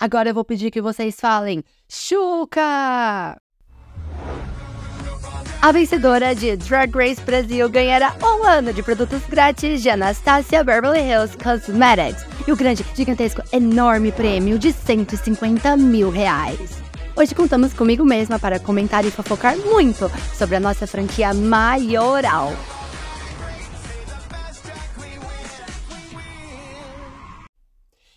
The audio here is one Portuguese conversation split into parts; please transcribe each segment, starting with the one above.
Agora eu vou pedir que vocês falem Chuca! A vencedora de Drag Race Brasil ganhará um ano de produtos grátis de Anastasia Beverly Hills Cosmetics e o grande, gigantesco, enorme prêmio de 150 mil reais. Hoje contamos comigo mesma para comentar e fofocar muito sobre a nossa franquia maioral.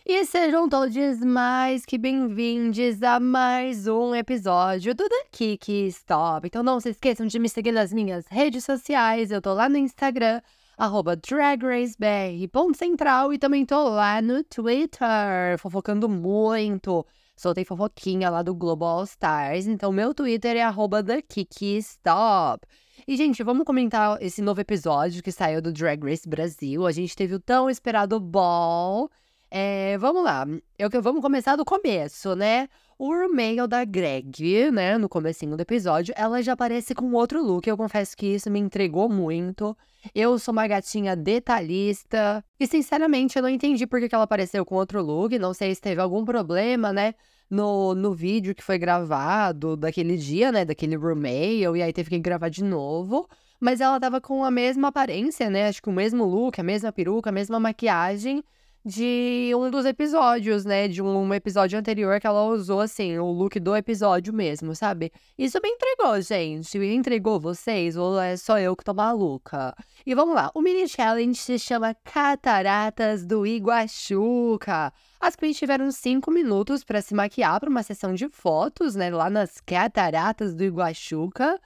E sejam todos mais que bem-vindos a mais um episódio do The Kiki Stop. Então não se esqueçam de me seguir nas minhas redes sociais. Eu tô lá no Instagram, arroba dragracebr.central e também tô lá no Twitter, fofocando muito. Soltei fofoquinha lá do Global Stars, então meu Twitter é arroba TheKikiStop. E, gente, vamos comentar esse novo episódio que saiu do Drag Race Brasil. A gente teve o tão esperado ball é, vamos lá, eu, vamos começar do começo, né? O e-mail da Greg, né, no comecinho do episódio, ela já aparece com outro look. Eu confesso que isso me entregou muito. Eu sou uma gatinha detalhista. E, sinceramente, eu não entendi por que ela apareceu com outro look. Não sei se teve algum problema, né? No, no vídeo que foi gravado daquele dia, né? Daquele roommate, e aí teve que gravar de novo. Mas ela tava com a mesma aparência, né? Acho que o mesmo look, a mesma peruca, a mesma maquiagem de um dos episódios, né? De um episódio anterior que ela usou, assim, o look do episódio mesmo, sabe? Isso me entregou, gente. Me entregou vocês ou é só eu que tô maluca? E vamos lá. O mini challenge se chama Cataratas do Iguaçuca. As queens tiveram cinco minutos para se maquiar para uma sessão de fotos, né? Lá nas Cataratas do Iguaçuca.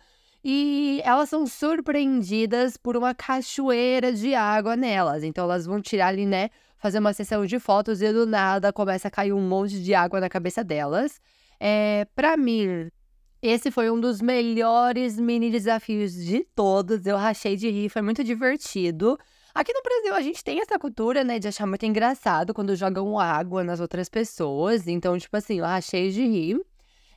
E elas são surpreendidas por uma cachoeira de água nelas. Então elas vão tirar ali, né? Fazer uma sessão de fotos e do nada começa a cair um monte de água na cabeça delas. É, para mim, esse foi um dos melhores mini desafios de todos. Eu rachei de rir, foi muito divertido. Aqui no Brasil, a gente tem essa cultura, né, de achar muito engraçado quando jogam água nas outras pessoas. Então, tipo assim, eu rachei de rir.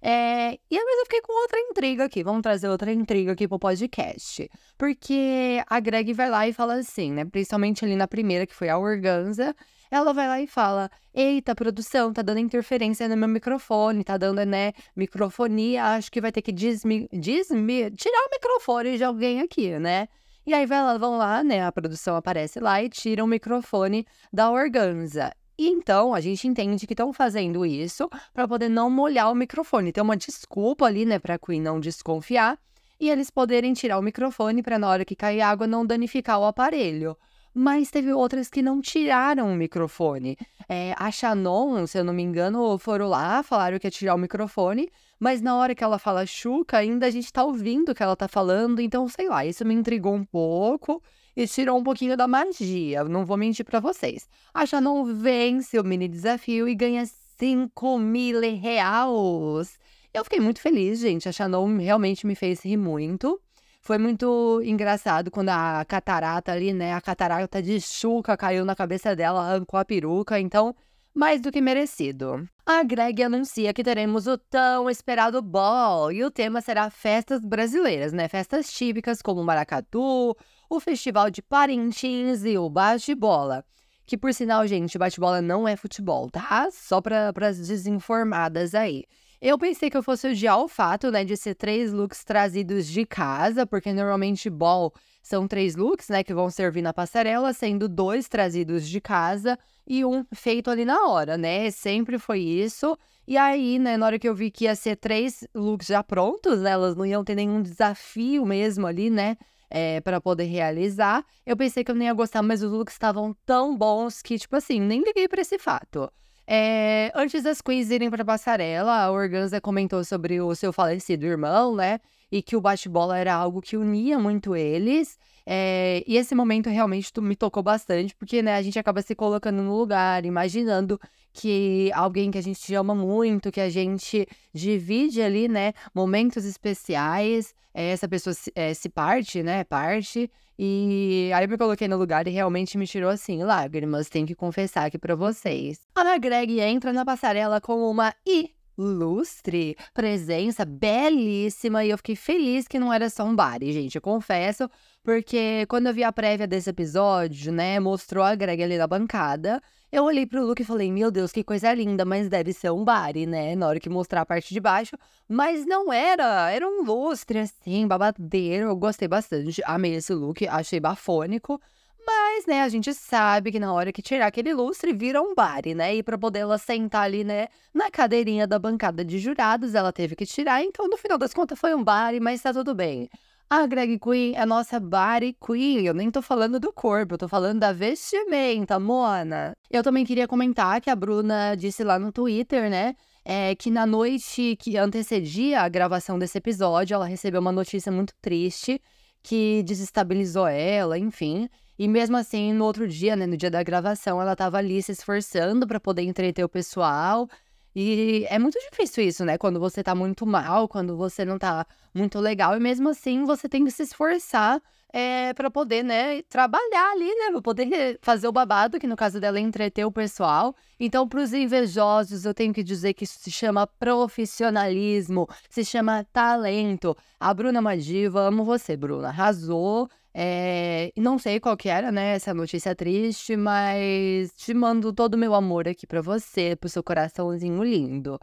É, e vezes eu fiquei com outra intriga aqui. Vamos trazer outra intriga aqui pro podcast. Porque a Greg vai lá e fala assim, né? Principalmente ali na primeira, que foi a Organza. Ela vai lá e fala: Eita, produção, tá dando interferência no meu microfone, tá dando, né, microfonia. Acho que vai ter que desmi, desmi, tirar o microfone de alguém aqui, né? E aí vai lá, vão lá, né? A produção aparece lá e tira o microfone da Organza. E então a gente entende que estão fazendo isso para poder não molhar o microfone. Tem uma desculpa ali, né, para a Queen não desconfiar e eles poderem tirar o microfone para na hora que cair água não danificar o aparelho. Mas teve outras que não tiraram o microfone. É, a Shannon, se eu não me engano, foram lá, falaram que ia tirar o microfone, mas na hora que ela fala Chuca, ainda a gente tá ouvindo o que ela tá falando, então sei lá, isso me intrigou um pouco e tirou um pouquinho da magia, não vou mentir para vocês. A Shannon vence o mini desafio e ganha 5 mil reais. Eu fiquei muito feliz, gente. A Shannon realmente me fez rir muito. Foi muito engraçado quando a catarata ali, né? A catarata de chuca caiu na cabeça dela, arrancou a peruca. Então, mais do que merecido. A Greg anuncia que teremos o tão esperado ball e o tema será festas brasileiras, né? Festas típicas como maracatu, o Festival de Parintins e o bate-bola. Que por sinal, gente, bate-bola não é futebol, tá? Só para as desinformadas aí. Eu pensei que eu fosse odiar o fato, né, de ser três looks trazidos de casa, porque normalmente ball são três looks, né, que vão servir na passarela, sendo dois trazidos de casa e um feito ali na hora, né? Sempre foi isso. E aí, né, na hora que eu vi que ia ser três looks já prontos, né, elas não iam ter nenhum desafio mesmo ali, né? É, para poder realizar. Eu pensei que eu nem ia gostar, mas os looks estavam tão bons que, tipo assim, nem liguei para esse fato. É, antes das queens irem para passarela, a Organza comentou sobre o seu falecido irmão, né? E que o bate-bola era algo que unia muito eles. É, e esse momento realmente me tocou bastante, porque né, a gente acaba se colocando no lugar, imaginando que alguém que a gente ama muito, que a gente divide ali, né, momentos especiais, é, essa pessoa se, é, se parte, né, parte. E aí eu me coloquei no lugar e realmente me tirou assim, lágrimas, tenho que confessar aqui para vocês. A Ana Greg entra na passarela com uma I lustre, presença belíssima. E eu fiquei feliz que não era só um body, gente. Eu confesso, porque quando eu vi a prévia desse episódio, né, mostrou a Greg ali na bancada. Eu olhei pro look e falei, meu Deus, que coisa linda, mas deve ser um body, né? Na hora que mostrar a parte de baixo. Mas não era, era um lustre, assim, babadeiro. Eu gostei bastante, amei esse look, achei bafônico. Mas, né, a gente sabe que na hora que tirar aquele lustre, vira um body, né? E pra poder ela sentar ali, né, na cadeirinha da bancada de jurados, ela teve que tirar. Então, no final das contas, foi um body, mas tá tudo bem. A Greg Queen é nossa body queen. Eu nem tô falando do corpo, eu tô falando da vestimenta, Mona. Eu também queria comentar que a Bruna disse lá no Twitter, né? É, que na noite que antecedia a gravação desse episódio, ela recebeu uma notícia muito triste que desestabilizou ela, enfim. E mesmo assim, no outro dia, né, no dia da gravação, ela tava ali se esforçando para poder entreter o pessoal. E é muito difícil isso, né? Quando você tá muito mal, quando você não tá muito legal. E mesmo assim, você tem que se esforçar é, para poder, né, trabalhar ali, né? Pra poder fazer o babado, que no caso dela é entreter o pessoal. Então, pros invejosos, eu tenho que dizer que isso se chama profissionalismo, se chama talento. A Bruna Madiva, amo você, Bruna. Arrasou. É, não sei qual que era, né, essa notícia triste, mas te mando todo o meu amor aqui para você, pro seu coraçãozinho lindo.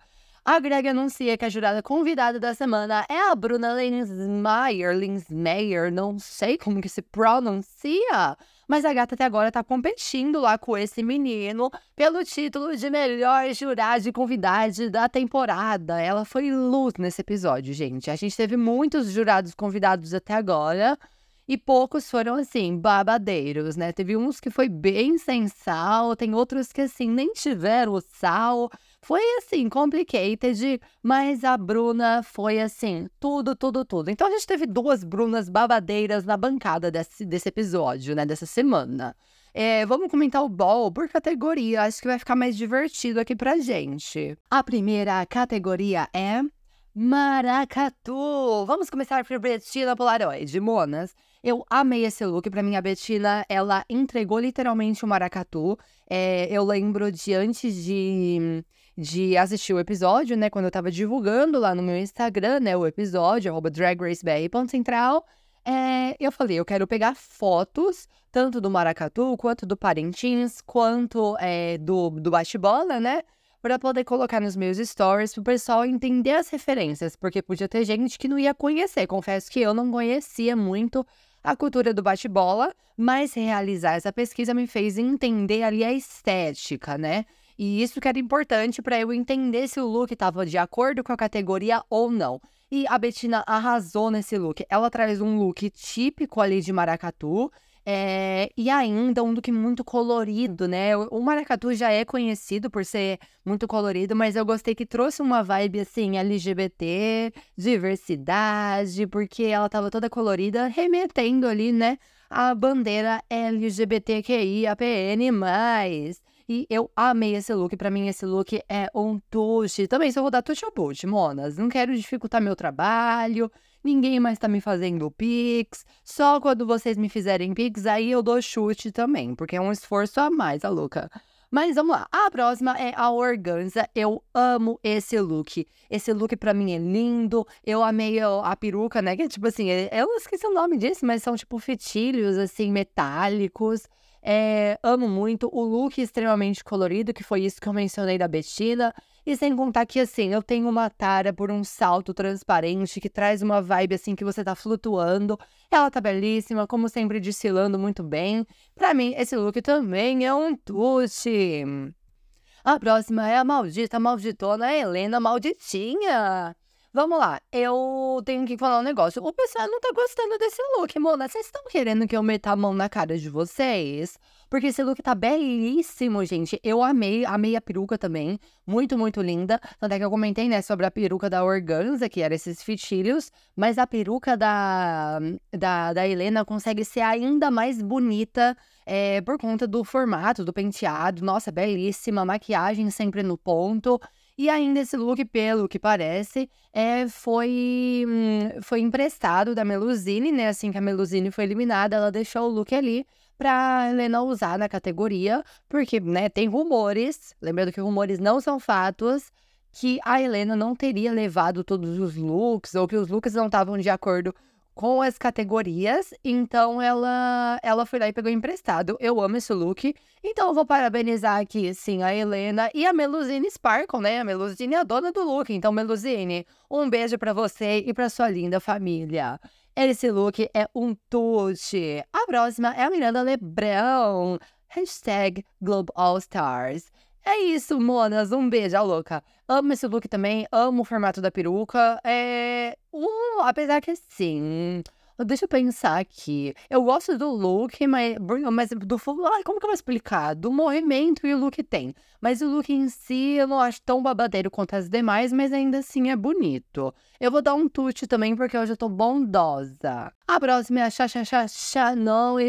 A Greg anuncia que a jurada convidada da semana é a Bruna Linsmeyer, Linsmeyer, não sei como que se pronuncia, mas a gata até agora tá competindo lá com esse menino pelo título de melhor jurada e convidada da temporada. Ela foi luz nesse episódio, gente. A gente teve muitos jurados convidados até agora, e poucos foram assim, babadeiros, né? Teve uns que foi bem sem sal, tem outros que assim nem tiveram o sal. Foi assim, complicated, mas a Bruna foi assim, tudo, tudo, tudo. Então a gente teve duas Brunas babadeiras na bancada desse, desse episódio, né? Dessa semana. É, vamos comentar o ball por categoria, acho que vai ficar mais divertido aqui pra gente. A primeira categoria é Maracatu. Vamos começar por Betina Polaroid, Monas. Eu amei esse look. Pra mim, a Betina, ela entregou literalmente o maracatu. É, eu lembro de antes de, de assistir o episódio, né? Quando eu tava divulgando lá no meu Instagram, né? O episódio, arroba Drag Race BR, central. É, eu falei, eu quero pegar fotos, tanto do maracatu, quanto do Parintins, quanto é, do, do bate-bola, né? para poder colocar nos meus stories para o pessoal entender as referências, porque podia ter gente que não ia conhecer. Confesso que eu não conhecia muito a cultura do bate-bola, mas realizar essa pesquisa me fez entender ali a estética, né? E isso que era importante para eu entender se o look estava de acordo com a categoria ou não. E a Betina arrasou nesse look. Ela traz um look típico ali de maracatu, é, e ainda um look muito colorido, né? O maracatu já é conhecido por ser muito colorido, mas eu gostei que trouxe uma vibe assim LGBT, diversidade, porque ela tava toda colorida, remetendo ali, né, a bandeira LGBTQIAPN+. E eu amei esse look. Para mim, esse look é um tuche. Também só vou dar tuche ou boot, monas. Não quero dificultar meu trabalho ninguém mais tá me fazendo Pix. Só quando vocês me fizerem Pix, aí eu dou chute também, porque é um esforço a mais, a louca. Mas vamos lá, a próxima é a organza. Eu amo esse look. Esse look para mim é lindo. Eu amei a, peruca, né? Que é tipo assim, eu esqueci o nome disso, mas são tipo fitilhos assim metálicos. É, amo muito o look extremamente colorido, que foi isso que eu mencionei da Bettina. E sem contar que, assim, eu tenho uma tara por um salto transparente que traz uma vibe, assim, que você tá flutuando. Ela tá belíssima, como sempre, desfilando muito bem. Pra mim, esse look também é um tuche. A próxima é a maldita, malditona Helena Malditinha. Vamos lá, eu tenho que falar um negócio. O pessoal não tá gostando desse look, Mona. Vocês estão querendo que eu meta a mão na cara de vocês? Porque esse look tá belíssimo, gente. Eu amei, amei a peruca também. Muito, muito linda. Tanto é que eu comentei, né, sobre a peruca da Organza, que era esses fitilhos. Mas a peruca da, da, da Helena consegue ser ainda mais bonita é, por conta do formato, do penteado. Nossa, belíssima. Maquiagem sempre no ponto. E ainda esse look, pelo que parece, é, foi, hum, foi emprestado da Melusine, né? Assim que a Melusine foi eliminada, ela deixou o look ali para Helena usar na categoria, porque, né, tem rumores, lembrando que rumores não são fatos, que a Helena não teria levado todos os looks, ou que os looks não estavam de acordo com as categorias, então ela ela foi lá e pegou emprestado. Eu amo esse look, então eu vou parabenizar aqui, sim, a Helena e a Melusine Sparkle, né? A Melusine é a dona do look, então Melusine, um beijo para você e para sua linda família. Esse look é um tute. A próxima é a Miranda Lebrão. Hashtag Globe All Stars. É isso, monas. Um beijo, louca. Amo esse look também, amo o formato da peruca. É. Um, apesar que sim. Deixa eu pensar aqui. Eu gosto do look, mas, mas do. Ai, como que eu vou explicar? Do movimento e o look tem. Mas o look em si eu não acho tão babadeiro quanto as demais, mas ainda assim é bonito. Eu vou dar um tute também porque hoje eu tô bondosa. A próxima é a Cha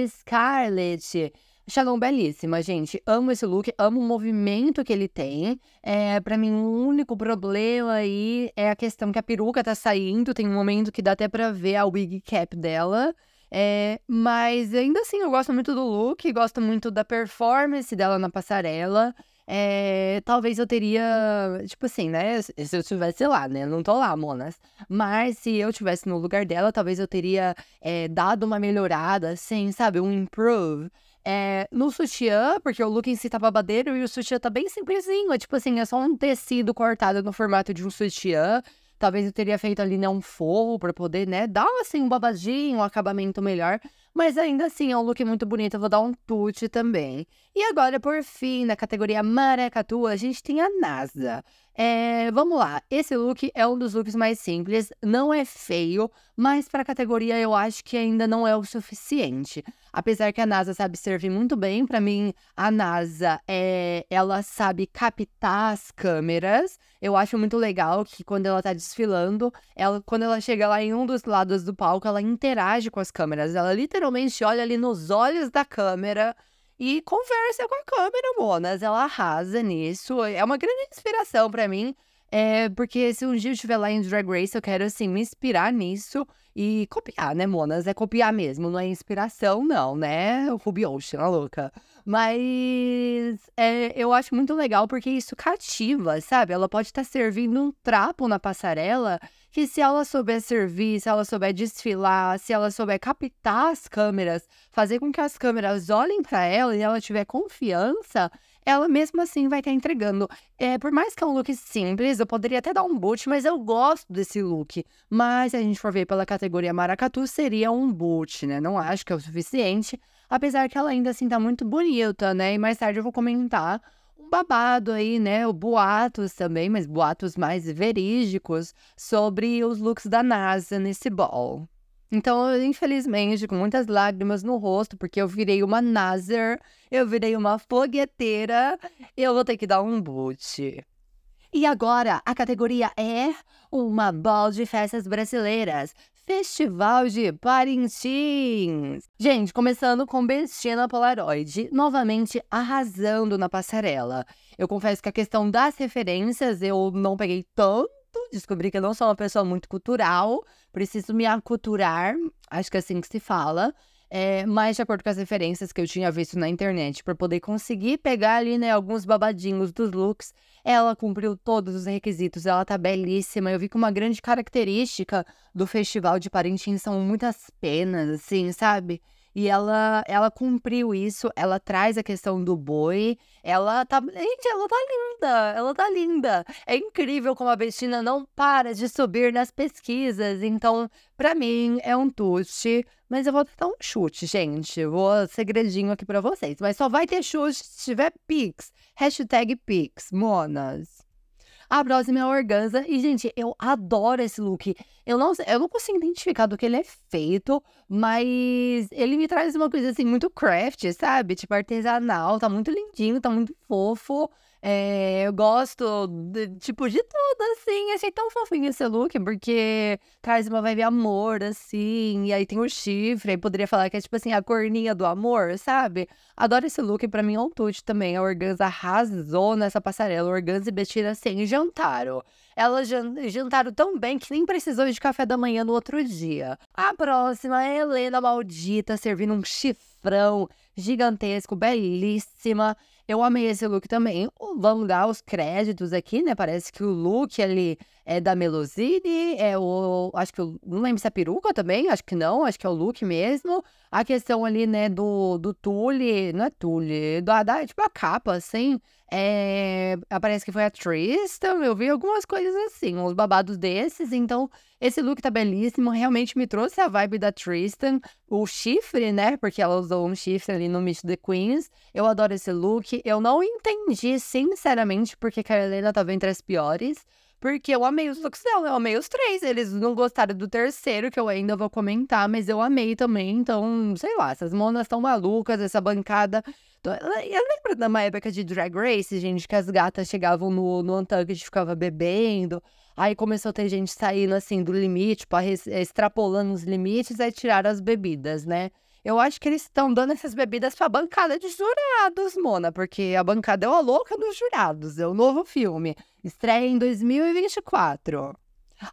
Scarlett. Shalom belíssima, gente. Amo esse look, amo o movimento que ele tem. É, para mim, o único problema aí é a questão que a peruca tá saindo. Tem um momento que dá até pra ver a wig cap dela. É, mas ainda assim, eu gosto muito do look, gosto muito da performance dela na passarela. É, talvez eu teria, tipo assim, né? Se eu estivesse lá, né? não tô lá, monas. Mas se eu estivesse no lugar dela, talvez eu teria é, dado uma melhorada, assim, sabe? Um improve. É, no sutiã, porque o look em si tá babadeiro e o sutiã tá bem simplesinho. É tipo assim, é só um tecido cortado no formato de um sutiã. Talvez eu teria feito ali, né, um forro pra poder, né, dar assim um babadinho, um acabamento melhor. Mas ainda assim, é um look muito bonito. Eu vou dar um tute também. E agora, por fim, na categoria maracatu, a gente tem a NASA. É, vamos lá, esse look é um dos looks mais simples, não é feio, mas para a categoria eu acho que ainda não é o suficiente. Apesar que a NASA sabe servir muito bem, para mim a NASA é, ela sabe captar as câmeras. Eu acho muito legal que quando ela tá desfilando, ela quando ela chega lá em um dos lados do palco, ela interage com as câmeras. Ela literalmente olha ali nos olhos da câmera e conversa com a câmera, Monas. Ela arrasa nisso. É uma grande inspiração para mim. É, porque se um dia eu estiver lá em Drag Race, eu quero, assim, me inspirar nisso e copiar, né, Monas? É copiar mesmo, não é inspiração, não, né? O Ruby Ocean, a louca. Mas é, eu acho muito legal porque isso cativa, sabe? Ela pode estar tá servindo um trapo na passarela que se ela souber servir, se ela souber desfilar, se ela souber captar as câmeras, fazer com que as câmeras olhem para ela e ela tiver confiança, ela mesmo assim vai estar entregando. É, por mais que é um look simples, eu poderia até dar um boot, mas eu gosto desse look. Mas se a gente for ver pela categoria maracatu, seria um boot, né? Não acho que é o suficiente, apesar que ela ainda assim tá muito bonita, né? E mais tarde eu vou comentar babado aí, né? O boatos também, mas boatos mais verídicos sobre os looks da NASA nesse ball. Então, infelizmente, com muitas lágrimas no rosto, porque eu virei uma Nazar, eu virei uma fogueteira, eu vou ter que dar um boot. E agora, a categoria é uma ball de festas brasileiras. Festival de Parintins. Gente, começando com Bestina Polaroid, novamente arrasando na passarela. Eu confesso que a questão das referências eu não peguei tanto, descobri que eu não sou uma pessoa muito cultural, preciso me aculturar, acho que é assim que se fala. É, mas de acordo com as referências que eu tinha visto na internet, para poder conseguir pegar ali, né, alguns babadinhos dos looks, ela cumpriu todos os requisitos, ela tá belíssima. Eu vi que uma grande característica do Festival de Parintins são muitas penas, assim, sabe? E ela, ela cumpriu isso, ela traz a questão do boi. Ela tá. Gente, ela tá linda! Ela tá linda! É incrível como a Bettina não para de subir nas pesquisas. Então, para mim, é um tute. Mas eu vou dar um chute, gente. Vou segredinho aqui para vocês. Mas só vai ter chute se tiver Pix. Hashtag Pix, monas. A próxima é a organza. E, gente, eu adoro esse look. Eu não, eu não consigo identificar do que ele é feito, mas ele me traz uma coisa assim muito craft, sabe? Tipo artesanal. Tá muito lindinho, tá muito fofo. É, eu gosto, de, tipo, de tudo, assim. Achei tão fofinho esse look, porque traz uma vibe amor, assim. E aí tem o chifre, aí poderia falar que é, tipo assim, a corninha do amor, sabe? Adoro esse look, pra mim é um tudo também. A Organza arrasou nessa passarela. Organza e Bettina, assim, jantaram. Elas jantaram tão bem que nem precisou de café da manhã no outro dia. A próxima é Helena Maldita servindo um chifrão gigantesco, belíssima. Eu amei esse look também. Vamos dar os créditos aqui, né? Parece que o look ali é da Melusine, é o. Acho que. Eu, não lembro se é peruca também, acho que não, acho que é o look mesmo. A questão ali, né, do, do tule, não é tule, da, da, tipo a capa, assim. É, parece que foi a Tristan, eu vi algumas coisas assim, uns babados desses. Então, esse look tá belíssimo, realmente me trouxe a vibe da Tristan. O chifre, né, porque ela usou um chifre ali no Meet the Queens. Eu adoro esse look. Eu não entendi, sinceramente, porque a Helena tava entre as piores. Porque eu amei os dela, eu amei os três. Eles não gostaram do terceiro, que eu ainda vou comentar, mas eu amei também. Então, sei lá, essas monas estão malucas, essa bancada. Eu lembro de uma época de Drag Race, gente, que as gatas chegavam no, no Untucked e ficavam bebendo. Aí começou a ter gente saindo assim do limite, tipo, extrapolando os limites, aí tiraram as bebidas, né? Eu acho que eles estão dando essas bebidas pra bancada de jurados, Mona, porque a bancada é uma louca dos jurados. É o novo filme. Estreia em 2024.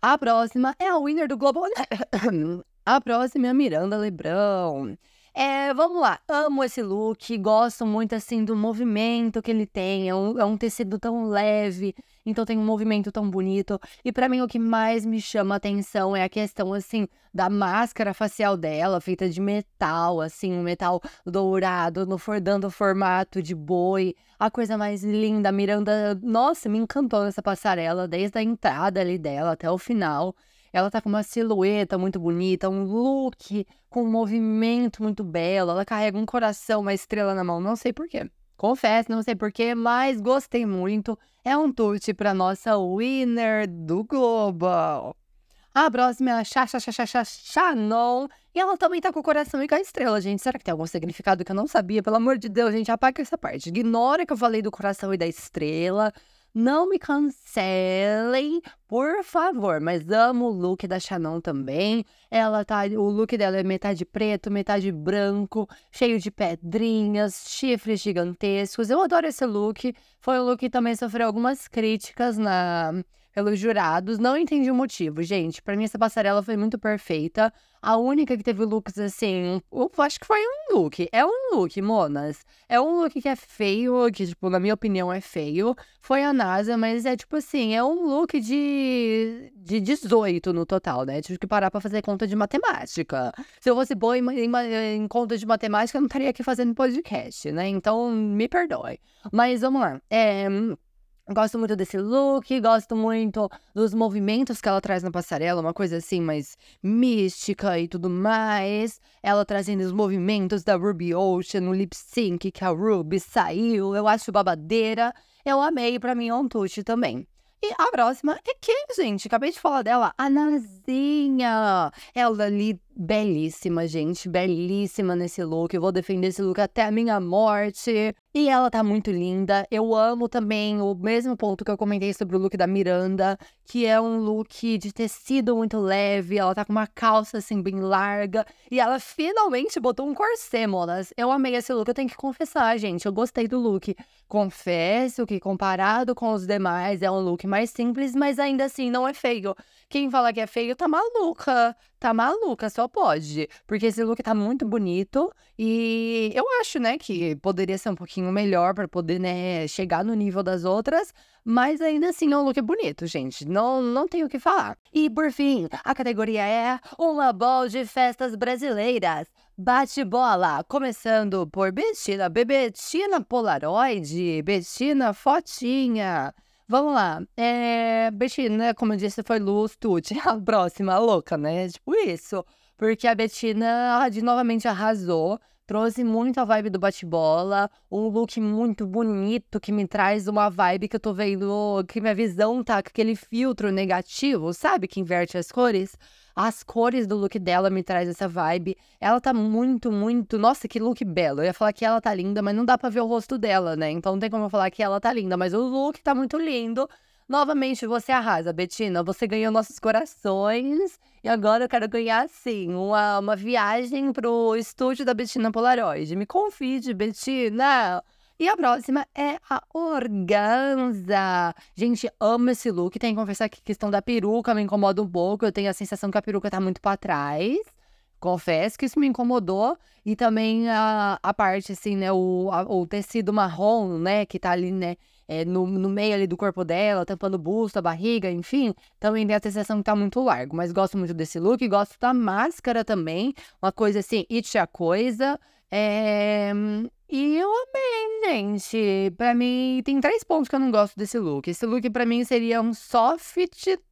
A próxima é a winner do Globo. a próxima é a Miranda Lebrão. É, vamos lá, amo esse look, gosto muito assim do movimento que ele tem, é um, é um tecido tão leve, então tem um movimento tão bonito. E para mim o que mais me chama atenção é a questão assim da máscara facial dela, feita de metal, assim, um metal dourado, no dando formato de boi. A coisa mais linda, a Miranda, nossa, me encantou nessa passarela desde a entrada ali dela até o final. Ela tá com uma silhueta muito bonita, um look com um movimento muito belo. Ela carrega um coração, uma estrela na mão, não sei porquê. Confesso, não sei porquê, mas gostei muito. É um tute para nossa winner do Global. A próxima é a Shannon. E ela também tá com o coração e com a estrela, gente. Será que tem algum significado que eu não sabia? Pelo amor de Deus, gente, apaga essa parte. Ignora que eu falei do coração e da estrela. Não me cancelem, por favor. Mas amo o look da Shannon também. Ela tá. O look dela é metade preto, metade branco, cheio de pedrinhas, chifres gigantescos. Eu adoro esse look. Foi um look que também sofreu algumas críticas na pelos jurados. Não entendi o motivo, gente. Para mim, essa passarela foi muito perfeita. A única que teve looks assim. Eu acho que foi um look. É um look, monas. É um look que é feio, que, tipo, na minha opinião, é feio. Foi a NASA, mas é tipo assim, é um look de, de 18 no total, né? Tive que parar pra fazer conta de matemática. Se eu fosse boa em, em, em conta de matemática, eu não estaria aqui fazendo podcast, né? Então, me perdoe. Mas vamos lá. É. Gosto muito desse look, gosto muito dos movimentos que ela traz na passarela, uma coisa assim mais mística e tudo mais. Ela trazendo os movimentos da Ruby Ocean no lip sync que a Ruby saiu, eu acho babadeira. Eu amei, pra mim é um touch também. E a próxima é quem, gente? Acabei de falar dela, a Nazinha. Ela ali belíssima, gente, belíssima nesse look. Eu vou defender esse look até a minha morte. E ela tá muito linda. Eu amo também o mesmo ponto que eu comentei sobre o look da Miranda, que é um look de tecido muito leve. Ela tá com uma calça assim bem larga e ela finalmente botou um corset, monas. Eu amei esse look, eu tenho que confessar, gente, eu gostei do look. Confesso que comparado com os demais é um look mais simples, mas ainda assim não é feio. Quem fala que é feio tá maluca. Tá maluca, só pode. Porque esse look tá muito bonito. E eu acho, né, que poderia ser um pouquinho melhor para poder, né, chegar no nível das outras. Mas ainda assim é um look bonito, gente. Não, não tenho o que falar. E por fim, a categoria é uma bol de festas brasileiras. Bate bola, começando por Bettina, Bebetina Polaroid, Bettina Fotinha. Vamos lá. É, Betina, como eu disse, foi Luz Tucci. A próxima, a louca, né? Tipo isso. Porque a Betina de novamente arrasou. Trouxe muito a vibe do bate-bola, um look muito bonito que me traz uma vibe que eu tô vendo, que minha visão tá com aquele filtro negativo, sabe? Que inverte as cores. As cores do look dela me traz essa vibe. Ela tá muito, muito. Nossa, que look belo. Eu ia falar que ela tá linda, mas não dá pra ver o rosto dela, né? Então não tem como eu falar que ela tá linda, mas o look tá muito lindo. Novamente, você arrasa, Betina. Você ganhou nossos corações. E agora eu quero ganhar, sim, uma, uma viagem pro estúdio da Betina Polaroid. Me confide, Betina. E a próxima é a organza. Gente, amo esse look. Tem que confessar que a questão da peruca me incomoda um pouco. Eu tenho a sensação que a peruca tá muito para trás. Confesso que isso me incomodou. E também a, a parte, assim, né? O, a, o tecido marrom, né? Que tá ali, né? É, no, no meio ali do corpo dela, tampando o busto, a barriga, enfim. Também tem a sensação que tá muito largo. Mas gosto muito desse look. Gosto da máscara também. Uma coisa assim, it a coisa. É... E eu amei, gente. Pra mim, tem três pontos que eu não gosto desse look. Esse look pra mim seria um soft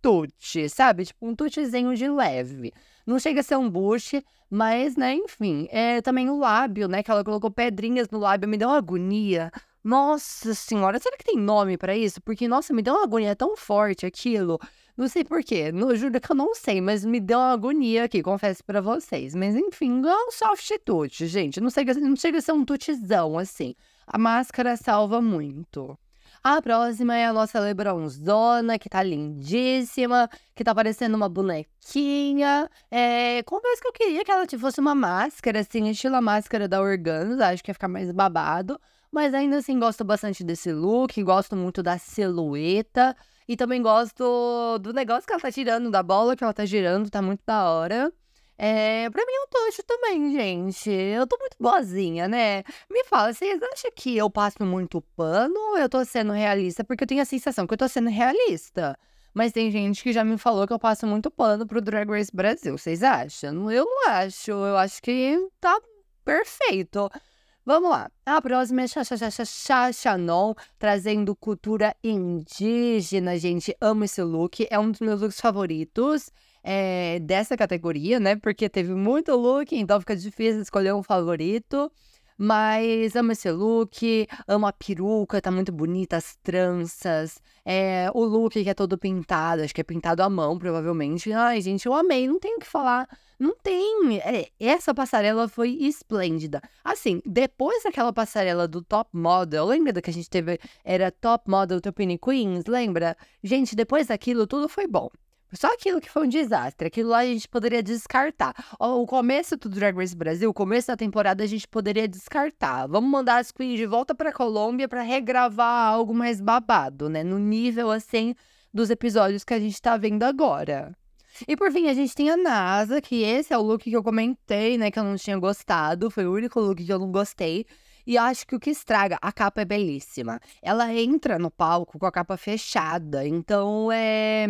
tute, sabe? Tipo um tutezinho de leve. Não chega a ser um bush, mas, né, enfim. É também o lábio, né? Que ela colocou pedrinhas no lábio, me deu uma agonia. Nossa senhora, será que tem nome pra isso? Porque, nossa, me deu uma agonia tão forte aquilo. Não sei porquê, juro que eu não sei, mas me deu uma agonia aqui, confesso pra vocês. Mas enfim, é um soft tute, gente. Não chega, não chega a ser um tutezão assim. A máscara salva muito. A próxima é a nossa Lebronzona, que tá lindíssima, que tá parecendo uma bonequinha. É, confesso que eu queria que ela fosse uma máscara, assim, estilo a máscara da Organza, acho que ia ficar mais babado. Mas ainda assim, gosto bastante desse look, gosto muito da silhueta. E também gosto do negócio que ela tá tirando, da bola que ela tá girando, tá muito da hora. É, pra mim é um tocho também, gente. Eu tô muito boazinha, né? Me fala, vocês acham que eu passo muito pano ou eu tô sendo realista? Porque eu tenho a sensação que eu tô sendo realista. Mas tem gente que já me falou que eu passo muito pano pro Drag Race Brasil. Vocês acham? Eu não acho. Eu acho que tá perfeito. Vamos lá. A próxima é Chachachachachanon, trazendo cultura indígena, gente. Amo esse look. É um dos meus looks favoritos é, dessa categoria, né? Porque teve muito look, então fica difícil escolher um favorito. Mas amo esse look, amo a peruca, tá muito bonita, as tranças. É, o look que é todo pintado, acho que é pintado à mão, provavelmente. Ai, gente, eu amei, não tenho o que falar. Não tem. É, essa passarela foi esplêndida. Assim, depois daquela passarela do Top Model, lembra da que a gente teve? Era Top Model Topini Queens, lembra? Gente, depois daquilo, tudo foi bom. Só aquilo que foi um desastre, aquilo lá a gente poderia descartar. O começo do Drag Race Brasil, o começo da temporada a gente poderia descartar. Vamos mandar as queens de volta para Colômbia para regravar algo mais babado, né? No nível assim dos episódios que a gente tá vendo agora. E por fim, a gente tem a NASA, que esse é o look que eu comentei, né, que eu não tinha gostado, foi o único look que eu não gostei. E acho que o que estraga, a capa é belíssima. Ela entra no palco com a capa fechada. Então, é.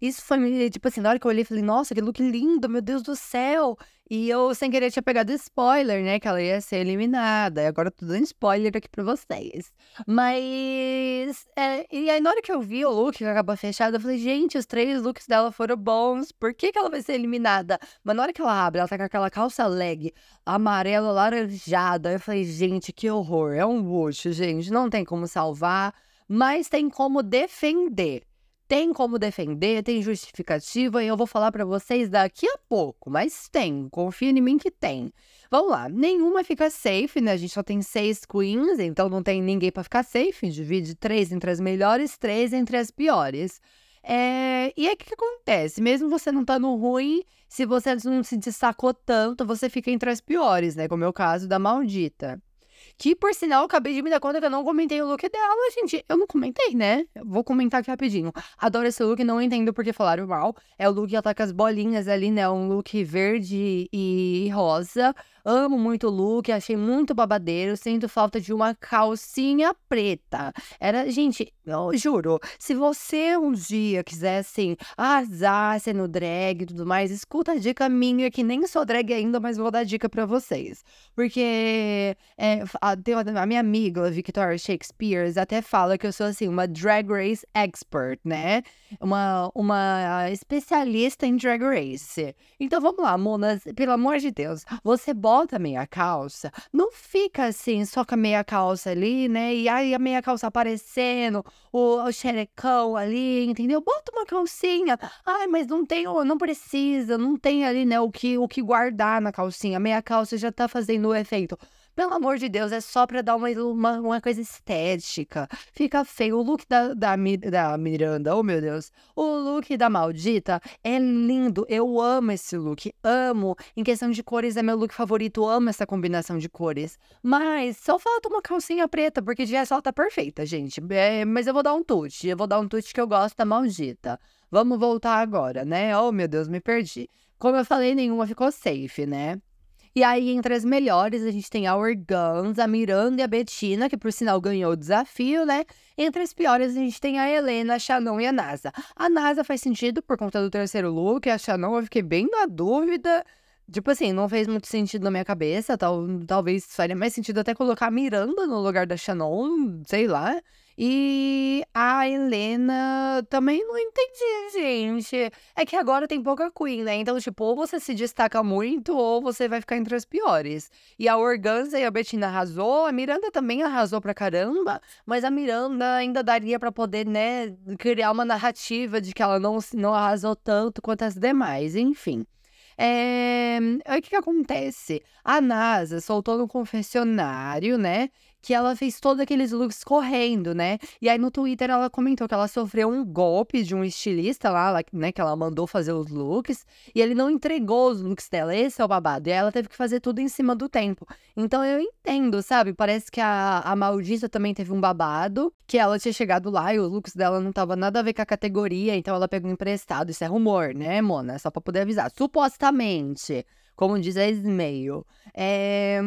Isso foi, tipo assim, na hora que eu olhei, falei, nossa, que look lindo, meu Deus do céu. E eu, sem querer, tinha pegado spoiler, né? Que ela ia ser eliminada. E agora eu tô dando spoiler aqui pra vocês. Mas. É, e aí, na hora que eu vi o look com a capa fechada, eu falei, gente, os três looks dela foram bons. Por que, que ela vai ser eliminada? Mas na hora que ela abre, ela tá com aquela calça leg amarela, laranjada. Eu falei, gente, que horror. É um luxo, gente. Não tem como salvar, mas tem como defender. Tem como defender, tem justificativa e eu vou falar para vocês daqui a pouco, mas tem, confia em mim que tem. Vamos lá, nenhuma fica safe, né? A gente só tem seis queens, então não tem ninguém para ficar safe. Divide três entre as melhores, três entre as piores. É... E aí o que, que acontece? Mesmo você não tá no ruim, se você não se destacou tanto, você fica entre as piores, né? Como é o caso da maldita. Que, por sinal, eu acabei de me dar conta que eu não comentei o look dela, gente. Eu não comentei, né? vou comentar aqui rapidinho. Adoro esse look, não entendo porque falaram mal. É o look que ela tá com as bolinhas ali, né? Um look verde e rosa. Amo muito o look, achei muito babadeiro. Sinto falta de uma calcinha preta. Era, gente, eu juro, se você um dia quiser, assim, arrasar sendo drag e tudo mais, escuta a dica minha, que nem sou drag ainda, mas vou dar dica pra vocês. Porque é, a, a, minha amiga, Victoria Shakespeare, até fala que eu sou, assim, uma drag race expert, né? Uma, uma especialista em drag race. Então vamos lá, Monas, pelo amor de Deus, você bota bota meia calça, não fica assim, só com a meia calça ali, né? E aí a meia calça aparecendo, o, o xerecão ali, entendeu? Bota uma calcinha. Ai, mas não tem, não precisa, não tem ali, né, o que, o que guardar na calcinha. A meia calça já tá fazendo o efeito Pelo amor de Deus, é só pra dar uma, uma, uma coisa estética. Fica feio. O look da, da, da Miranda, oh meu Deus. O look da Maldita é lindo. Eu amo esse look. Amo. Em questão de cores, é meu look favorito. Amo essa combinação de cores. Mas só falta uma calcinha preta, porque de ela tá perfeita, gente. É, mas eu vou dar um touch. Eu vou dar um touch que eu gosto da Maldita. Vamos voltar agora, né? Oh meu Deus, me perdi. Como eu falei, nenhuma ficou safe, né? E aí, entre as melhores, a gente tem a Organs, a Miranda e a Bettina, que por sinal ganhou o desafio, né? Entre as piores, a gente tem a Helena, a Shannon e a NASA. A NASA faz sentido por conta do terceiro look, a Shannon eu fiquei bem na dúvida. Tipo assim, não fez muito sentido na minha cabeça. Tal, talvez faria mais sentido até colocar a Miranda no lugar da Shannon, sei lá. E a Helena também não entendi, gente. É que agora tem pouca Queen, né? Então, tipo, ou você se destaca muito, ou você vai ficar entre as piores. E a Organza e a Bettina arrasou, a Miranda também arrasou pra caramba, mas a Miranda ainda daria para poder, né, criar uma narrativa de que ela não, não arrasou tanto quanto as demais, enfim. É... Aí o que, que acontece? A NASA soltou no confessionário, né? Que ela fez todos aqueles looks correndo, né? E aí no Twitter ela comentou que ela sofreu um golpe de um estilista lá, né? Que ela mandou fazer os looks e ele não entregou os looks dela. Esse é o babado. E aí ela teve que fazer tudo em cima do tempo. Então eu entendo, sabe? Parece que a, a Maldita também teve um babado, que ela tinha chegado lá e os looks dela não tava nada a ver com a categoria, então ela pegou emprestado. Isso é rumor, né, Mona? Só pra poder avisar. Supostamente como diz a Smail. É,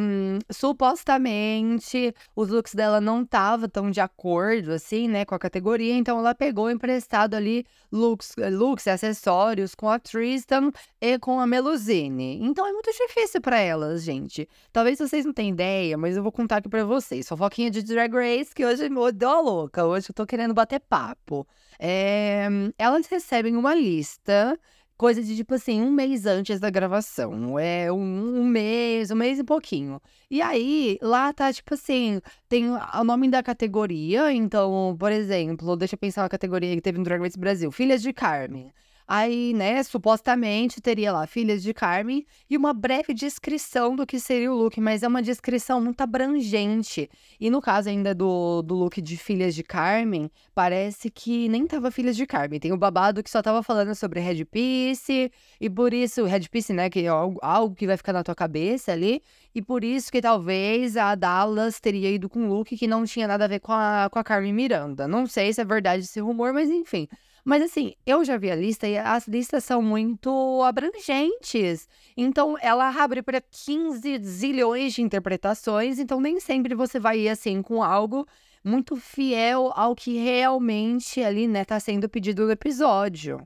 supostamente, os looks dela não estavam tão de acordo, assim, né, com a categoria, então ela pegou emprestado ali looks, looks acessórios com a Tristan e com a Melusine. Então é muito difícil para elas, gente. Talvez vocês não tenham ideia, mas eu vou contar aqui pra vocês. Fofoquinha de Drag Race, que hoje me deu louca. Hoje eu tô querendo bater papo. É, elas recebem uma lista coisa de tipo assim, um mês antes da gravação. É um, um, mês, um mês e pouquinho. E aí, lá tá tipo assim, tem o nome da categoria. Então, por exemplo, deixa eu pensar uma categoria que teve no Drag Race Brasil: Filhas de Carmen. Aí, né, supostamente teria lá Filhas de Carmen e uma breve descrição do que seria o look, mas é uma descrição muito abrangente. E no caso ainda do, do look de Filhas de Carmen, parece que nem tava Filhas de Carmen. Tem o babado que só tava falando sobre Red Piece, e por isso, Red Piece, né, que é algo, que vai ficar na tua cabeça ali, e por isso que talvez a Dallas teria ido com um look que não tinha nada a ver com a, com a Carmen Miranda. Não sei se é verdade esse rumor, mas enfim. Mas assim, eu já vi a lista e as listas são muito abrangentes. Então, ela abre para 15 zilhões de interpretações, então nem sempre você vai ir assim com algo muito fiel ao que realmente ali, né, tá sendo pedido no episódio.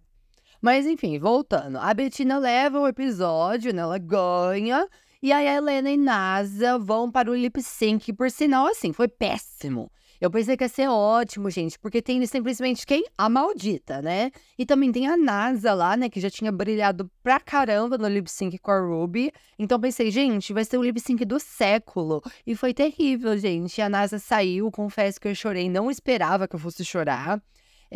Mas enfim, voltando. A Bettina leva o episódio, né, ela ganha, e aí a Helena e Nasa vão para o lip sync, por sinal, assim, foi péssimo. Eu pensei que ia ser ótimo, gente, porque tem simplesmente quem? A maldita, né? E também tem a NASA lá, né, que já tinha brilhado pra caramba no lip sync com a Ruby. Então pensei, gente, vai ser o lip sync do século. E foi terrível, gente. A NASA saiu, confesso que eu chorei, não esperava que eu fosse chorar.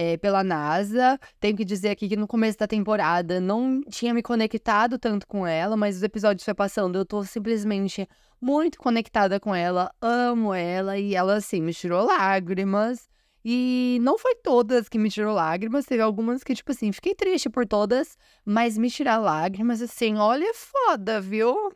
É, pela NASA. Tenho que dizer aqui que no começo da temporada não tinha me conectado tanto com ela, mas os episódios foi passando, eu tô simplesmente muito conectada com ela, amo ela e ela assim me tirou lágrimas. E não foi todas que me tirou lágrimas, teve algumas que, tipo assim, fiquei triste por todas, mas me tirar lágrimas, assim, olha, é foda, viu?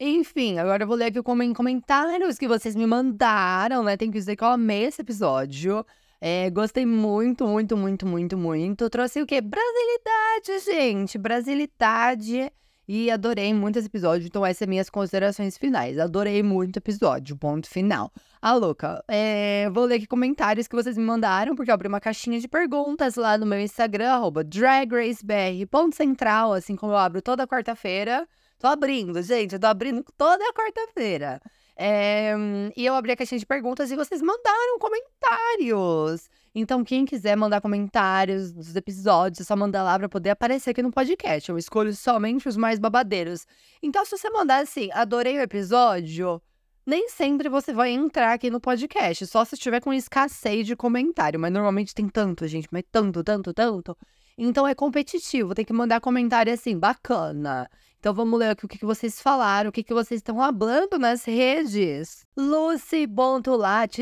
Enfim, agora eu vou ler aqui os comentários que vocês me mandaram, né? Tem que dizer que eu amei esse episódio. É, gostei muito, muito, muito, muito, muito. Trouxe o quê? Brasilidade, gente. Brasilidade e adorei muito esse episódio, então essas são minhas considerações finais. Adorei muito o episódio, ponto final. Ah, louca, é, vou ler aqui comentários que vocês me mandaram, porque eu abri uma caixinha de perguntas lá no meu Instagram, arroba dragracebr, ponto central, assim como eu abro toda quarta-feira. Tô abrindo, gente, eu tô abrindo toda quarta-feira. É, e eu abri a caixinha de perguntas e vocês mandaram comentários. Então, quem quiser mandar comentários dos episódios, é só mandar lá para poder aparecer aqui no podcast. Eu escolho somente os mais babadeiros. Então, se você mandar assim, adorei o episódio, nem sempre você vai entrar aqui no podcast, só se estiver com escassez de comentário. Mas normalmente tem tanto, gente, mas tanto, tanto, tanto. Então é competitivo, tem que mandar comentário assim, bacana. Então vamos ler aqui o que, vocês falaram, o que, vocês estão falando nas redes. Lucy.latj,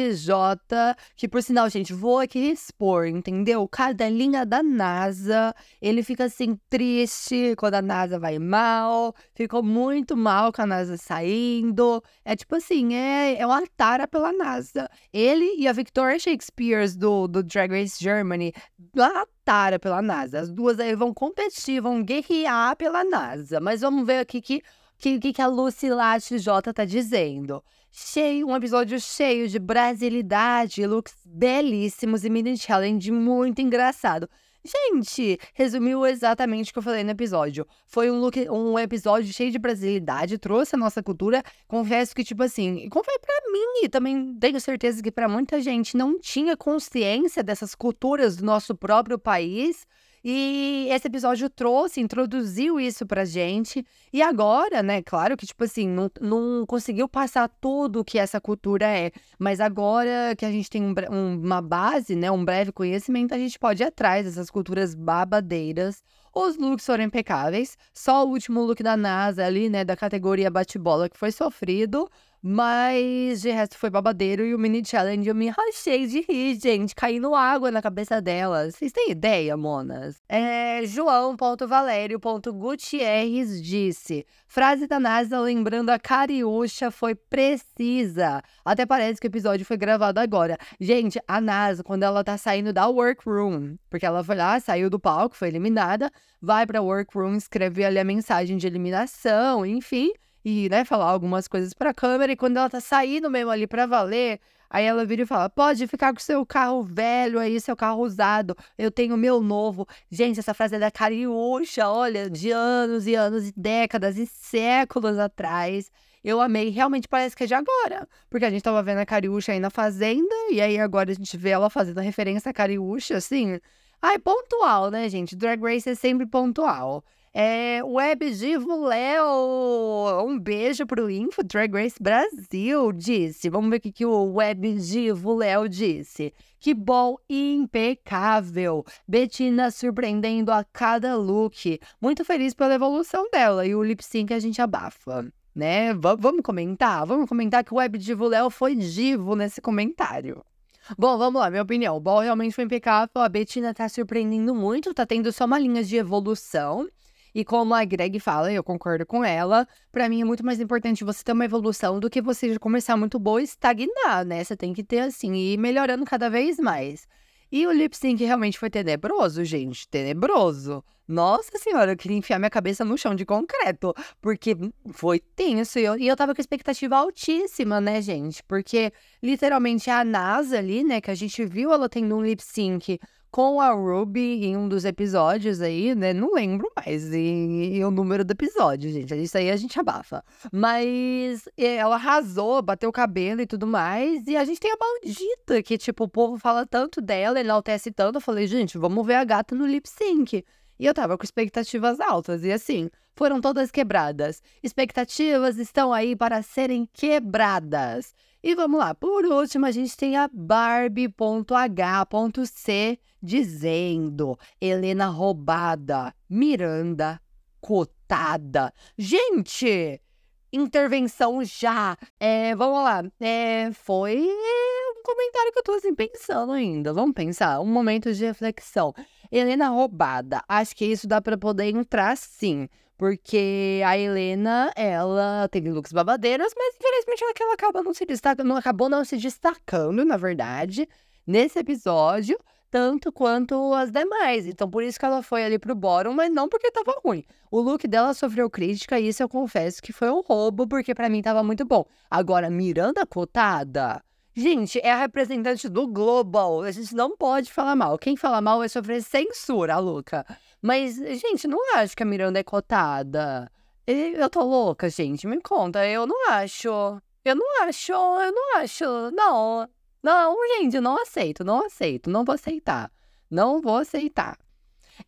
que por sinal, gente, vou aqui expor, entendeu? Cadelinha da NASA, ele fica assim triste quando a NASA vai mal, ficou muito mal com a NASA saindo. É tipo assim, é, é uma tara pela NASA. Ele e a Victoria Shakespeare do, do Drag Race Germany, uma tara pela NASA. As duas aí vão competir, vão guerrear pela NASA. Mas vamos ver aqui que que, que, que a Latte J tá dizendo. Cheio, um episódio cheio de brasilidade, looks belíssimos e mini challenge muito engraçado. Gente, resumiu exatamente o que eu falei no episódio. Foi um, look, um episódio cheio de brasilidade, trouxe a nossa cultura. Confesso que, tipo assim, como foi pra mim, e também tenho certeza que para muita gente não tinha consciência dessas culturas do nosso próprio país. E esse episódio trouxe, introduziu isso pra gente. E agora, né, claro que, tipo assim, não, não conseguiu passar tudo que essa cultura é. Mas agora que a gente tem um, um, uma base, né, um breve conhecimento, a gente pode ir atrás dessas culturas babadeiras. Os looks foram impecáveis. Só o último look da NASA ali, né, da categoria bate-bola, que foi sofrido. Mas de resto foi babadeiro e o mini challenge eu me rachei de rir, gente, caindo água na cabeça delas. Vocês têm ideia, monas? É, João.valério.gutierrez disse: frase da NASA lembrando a Cariúcha foi precisa. Até parece que o episódio foi gravado agora. Gente, a NASA, quando ela tá saindo da workroom, porque ela foi lá, saiu do palco, foi eliminada, vai pra workroom, escreve ali a mensagem de eliminação, enfim e, né, falar algumas coisas pra câmera. E quando ela tá saindo mesmo ali pra valer, aí ela vira e fala: pode ficar com seu carro velho aí, seu carro usado. Eu tenho meu novo. Gente, essa frase é da Cariúcha, olha, de anos e anos e décadas e séculos atrás. Eu amei, realmente parece que é de agora. Porque a gente tava vendo a Cariúcha aí na Fazenda, e aí agora a gente vê ela fazendo referência a Cariúcha, assim. Ai, pontual, né, gente? Drag Race é sempre pontual. É, Web Divo Léo, um beijo pro Info Drag Race Brasil, disse. Vamos ver o que, que o Web Divo Léo disse. Que bom, impecável. Betina surpreendendo a cada look. Muito feliz pela evolução dela e o lip sync a gente abafa. Né? V vamos comentar? Vamos comentar que o Web Divo Léo foi divo nesse comentário. Bom, vamos lá, minha opinião. O ball realmente foi impecável. A Betina tá surpreendendo muito, tá tendo só uma linha de evolução. E como a Greg fala, eu concordo com ela, para mim é muito mais importante você ter uma evolução do que você começar muito boa e estagnar, né? Você tem que ter assim, e ir melhorando cada vez mais. E o lip sync realmente foi tenebroso, gente. Tenebroso. Nossa senhora, eu queria enfiar minha cabeça no chão de concreto. Porque foi tenso. E eu, e eu tava com expectativa altíssima, né, gente? Porque literalmente a NASA ali, né, que a gente viu ela tendo um lip sync com a Ruby em um dos episódios aí, né? Não lembro mais e, e o número do episódio, gente. Isso aí a gente abafa. Mas ela arrasou, bateu o cabelo e tudo mais. E a gente tem a maldita, que, tipo, o povo fala tanto dela, enaltece tanto. Eu falei, gente, vamos ver a gata no lip sync. E eu tava com expectativas altas. E assim, foram todas quebradas. Expectativas estão aí para serem quebradas. E vamos lá, por último, a gente tem a Barbie.h.c dizendo: Helena roubada, Miranda cotada. Gente, intervenção já. É, vamos lá. É, foi um comentário que eu tô assim pensando ainda. Vamos pensar, um momento de reflexão. Helena roubada. Acho que isso dá para poder entrar sim. Porque a Helena, ela teve looks babadeiros, mas infelizmente ela, ela acaba não se destacando, acabou não se destacando, na verdade, nesse episódio, tanto quanto as demais. Então, por isso que ela foi ali pro bottom, mas não porque tava ruim. O look dela sofreu crítica e isso eu confesso que foi um roubo, porque para mim tava muito bom. Agora, Miranda cotada, Gente, é a representante do Global. A gente não pode falar mal. Quem fala mal vai sofrer censura, Luca. Mas, gente, não acho que a Miranda é cotada. Eu tô louca, gente. Me conta. Eu não acho. Eu não acho. Eu não acho. Não. Não, gente, não aceito. Não aceito. Não vou aceitar. Não vou aceitar.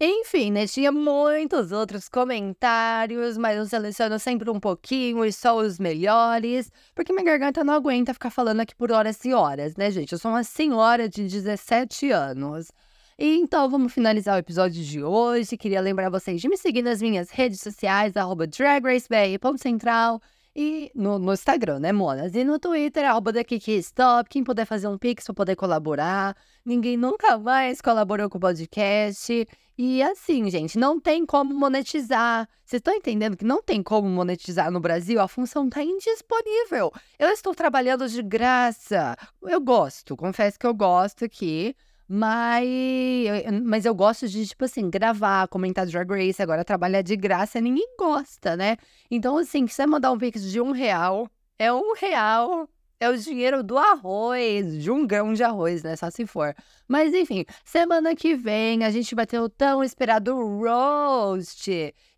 Enfim, né? Tinha muitos outros comentários, mas eu seleciono sempre um pouquinho e só os melhores, porque minha garganta não aguenta ficar falando aqui por horas e horas, né, gente? Eu sou uma senhora de 17 anos. Então, vamos finalizar o episódio de hoje. Queria lembrar vocês de me seguir nas minhas redes sociais, arroba dragracebr.central e no, no, Instagram, né, Monas? E no Twitter, arroba Stop. Quem puder fazer um pix para poder colaborar. Ninguém nunca mais colaborou com o podcast. E assim, gente, não tem como monetizar. Vocês estão entendendo que não tem como monetizar no Brasil? A função está indisponível. Eu estou trabalhando de graça. Eu gosto, confesso que eu gosto aqui. Mas, mas eu gosto de, tipo assim, gravar, comentar Drag Race, agora trabalhar de graça, ninguém gosta, né? Então, assim, se você mandar um pix de um real, é um real é o dinheiro do arroz, de um grão de arroz, né? Só se for. Mas enfim, semana que vem a gente vai ter o tão esperado roast.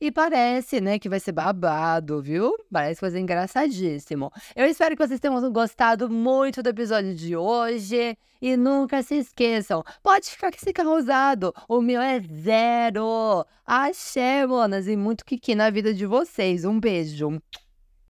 E parece, né, que vai ser babado, viu? Parece ser engraçadíssimo. Eu espero que vocês tenham gostado muito do episódio de hoje. E nunca se esqueçam, pode ficar com esse carro usado. O meu é zero. Axé, monas, e muito kiki na vida de vocês. Um beijo.